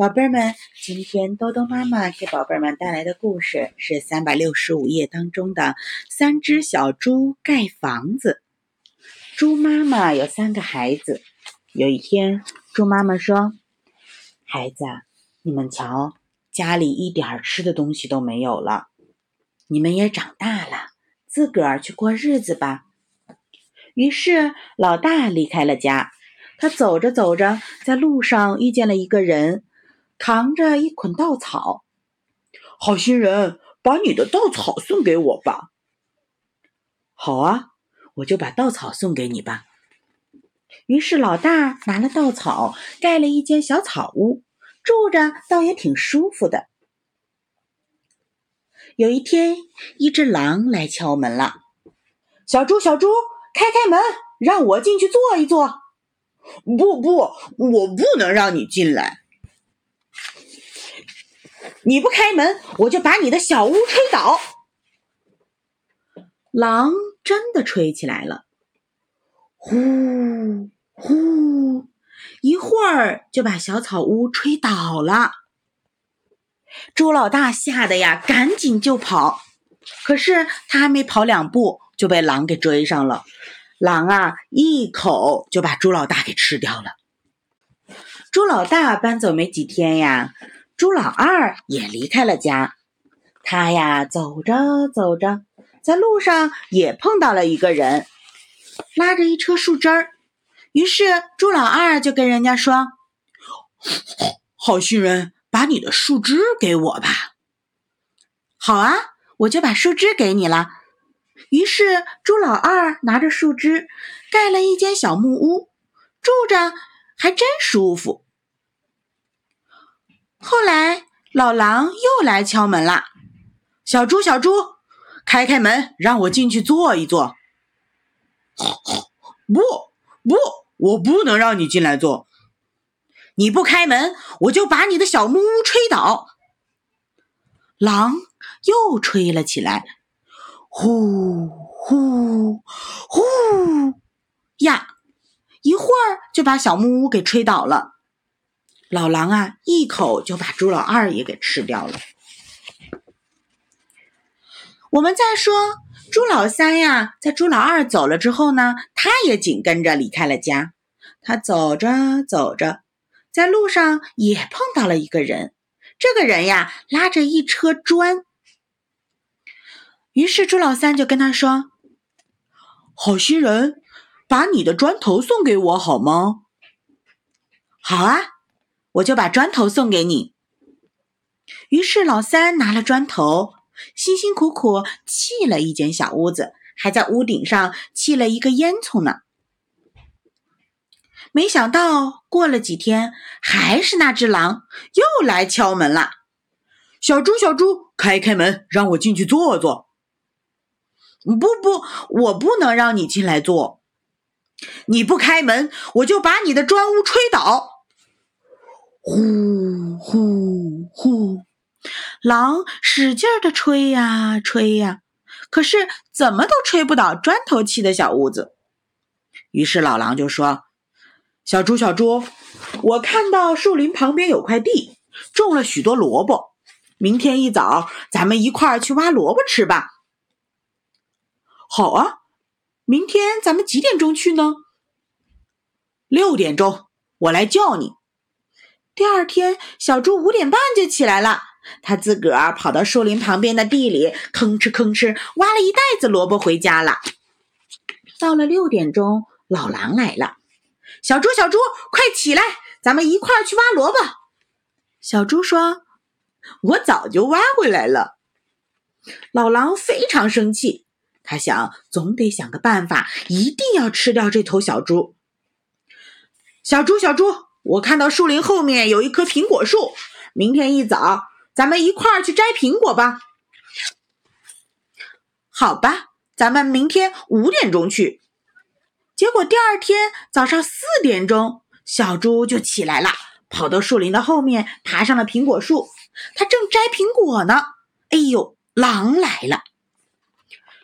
宝贝儿们，今天多多妈妈给宝贝儿们带来的故事是三百六十五页当中的《三只小猪盖房子》。猪妈妈有三个孩子。有一天，猪妈妈说：“孩子，你们瞧，家里一点吃的东西都没有了。你们也长大了，自个儿去过日子吧。”于是，老大离开了家。他走着走着，在路上遇见了一个人。扛着一捆稻草，好心人，把你的稻草送给我吧。好啊，我就把稻草送给你吧。于是老大拿了稻草，盖了一间小草屋，住着倒也挺舒服的。有一天，一只狼来敲门了：“小猪，小猪，开开门，让我进去坐一坐。”“不不，我不能让你进来。”你不开门，我就把你的小屋吹倒。狼真的吹起来了，呼呼，一会儿就把小草屋吹倒了。猪老大吓得呀，赶紧就跑。可是他还没跑两步，就被狼给追上了。狼啊，一口就把猪老大给吃掉了。猪老大搬走没几天呀。猪老二也离开了家，他呀走着走着，在路上也碰到了一个人，拉着一车树枝儿。于是猪老二就跟人家说：“好心人，把你的树枝给我吧。”“好啊，我就把树枝给你了。”于是猪老二拿着树枝盖了一间小木屋，住着还真舒服。后来，老狼又来敲门了。小猪，小猪，开开门，让我进去坐一坐。不，不，我不能让你进来坐。你不开门，我就把你的小木屋吹倒。狼又吹了起来，呼呼呼呀，一会儿就把小木屋给吹倒了。老狼啊，一口就把猪老二也给吃掉了。我们再说猪老三呀，在猪老二走了之后呢，他也紧跟着离开了家。他走着走着，在路上也碰到了一个人。这个人呀，拉着一车砖。于是猪老三就跟他说：“好心人，把你的砖头送给我好吗？”“好啊。”我就把砖头送给你。于是老三拿了砖头，辛辛苦苦砌了一间小屋子，还在屋顶上砌了一个烟囱呢。没想到过了几天，还是那只狼又来敲门了。小猪，小猪，开开门，让我进去坐坐。不不，我不能让你进来坐。你不开门，我就把你的砖屋吹倒。呼呼呼！狼使劲的吹呀吹呀，可是怎么都吹不倒砖头砌的小屋子。于是老狼就说：“小猪小猪，我看到树林旁边有块地，种了许多萝卜。明天一早，咱们一块儿去挖萝卜吃吧。”“好啊，明天咱们几点钟去呢？”“六点钟，我来叫你。”第二天，小猪五点半就起来了。他自个儿跑到树林旁边的地里，吭哧吭哧挖了一袋子萝卜回家了。到了六点钟，老狼来了。小猪，小猪，快起来，咱们一块儿去挖萝卜。小猪说：“我早就挖回来了。”老狼非常生气，他想，总得想个办法，一定要吃掉这头小猪。小猪，小猪。我看到树林后面有一棵苹果树，明天一早咱们一块儿去摘苹果吧。好吧，咱们明天五点钟去。结果第二天早上四点钟，小猪就起来了，跑到树林的后面，爬上了苹果树。他正摘苹果呢，哎呦，狼来了！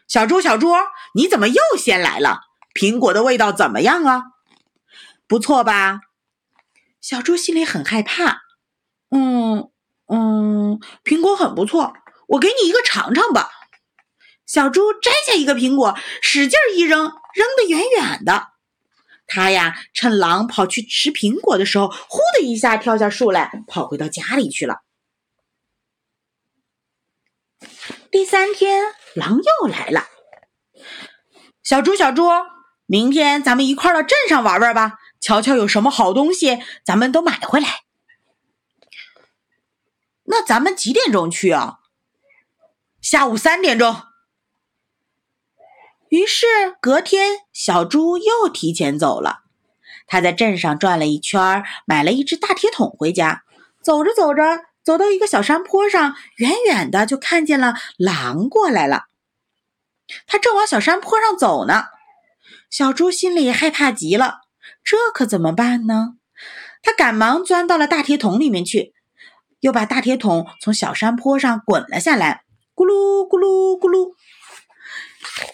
小猪，小猪，你怎么又先来了？苹果的味道怎么样啊？不错吧？小猪心里很害怕，嗯嗯，苹果很不错，我给你一个尝尝吧。小猪摘下一个苹果，使劲一扔，扔得远远的。他呀，趁狼跑去吃苹果的时候，呼的一下跳下树来，跑回到家里去了。第三天，狼又来了。小猪，小猪，明天咱们一块儿到镇上玩玩吧，瞧瞧有什么好东西，咱们都买回来。那咱们几点钟去啊？下午三点钟。于是隔天，小猪又提前走了。他在镇上转了一圈，买了一只大铁桶回家。走着走着，走到一个小山坡上，远远的就看见了狼过来了。他正往小山坡上走呢，小猪心里害怕极了。这可怎么办呢？他赶忙钻到了大铁桶里面去，又把大铁桶从小山坡上滚了下来，咕噜咕噜咕噜。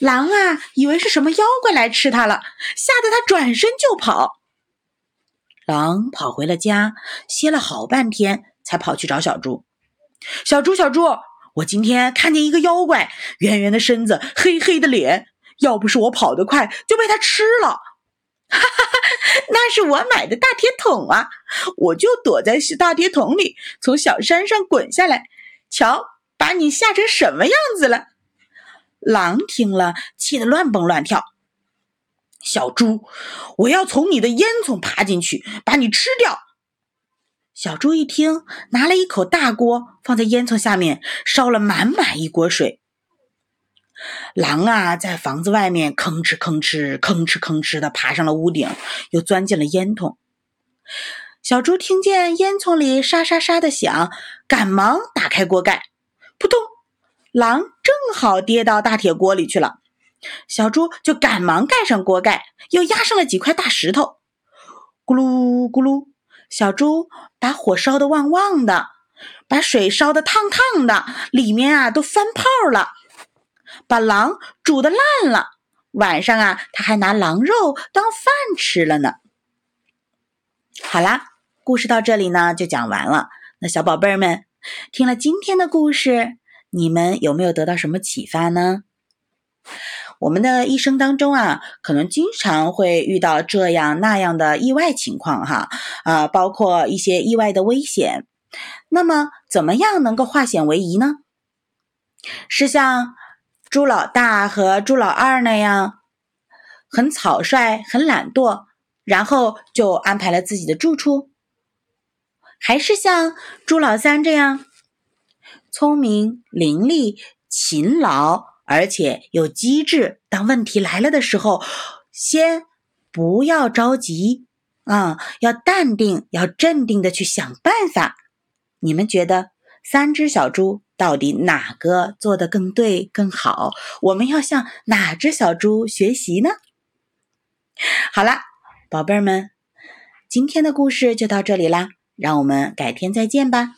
狼啊，以为是什么妖怪来吃它了，吓得它转身就跑。狼跑回了家，歇了好半天，才跑去找小猪。小猪，小猪，我今天看见一个妖怪，圆圆的身子，黑黑的脸，要不是我跑得快，就被它吃了。哈哈哈，那是我买的大铁桶啊！我就躲在大铁桶里，从小山上滚下来。瞧，把你吓成什么样子了！狼听了，气得乱蹦乱跳。小猪，我要从你的烟囱爬进去，把你吃掉。小猪一听，拿了一口大锅，放在烟囱下面，烧了满满一锅水。狼啊，在房子外面吭哧吭哧、吭哧吭哧的爬上了屋顶，又钻进了烟囱。小猪听见烟囱里沙沙沙的响，赶忙打开锅盖，扑通。狼正好跌到大铁锅里去了，小猪就赶忙盖上锅盖，又压上了几块大石头。咕噜咕噜，小猪把火烧得旺旺的，把水烧得烫烫的，里面啊都翻泡了，把狼煮的烂了。晚上啊，他还拿狼肉当饭吃了呢。好啦，故事到这里呢就讲完了。那小宝贝儿们，听了今天的故事。你们有没有得到什么启发呢？我们的一生当中啊，可能经常会遇到这样那样的意外情况哈，啊，包括一些意外的危险。那么，怎么样能够化险为夷呢？是像猪老大和猪老二那样，很草率、很懒惰，然后就安排了自己的住处，还是像猪老三这样？聪明伶俐、勤劳，而且有机智。当问题来了的时候，先不要着急啊，要淡定，要镇定的去想办法。你们觉得三只小猪到底哪个做的更对、更好？我们要向哪只小猪学习呢？好啦，宝贝儿们，今天的故事就到这里啦，让我们改天再见吧。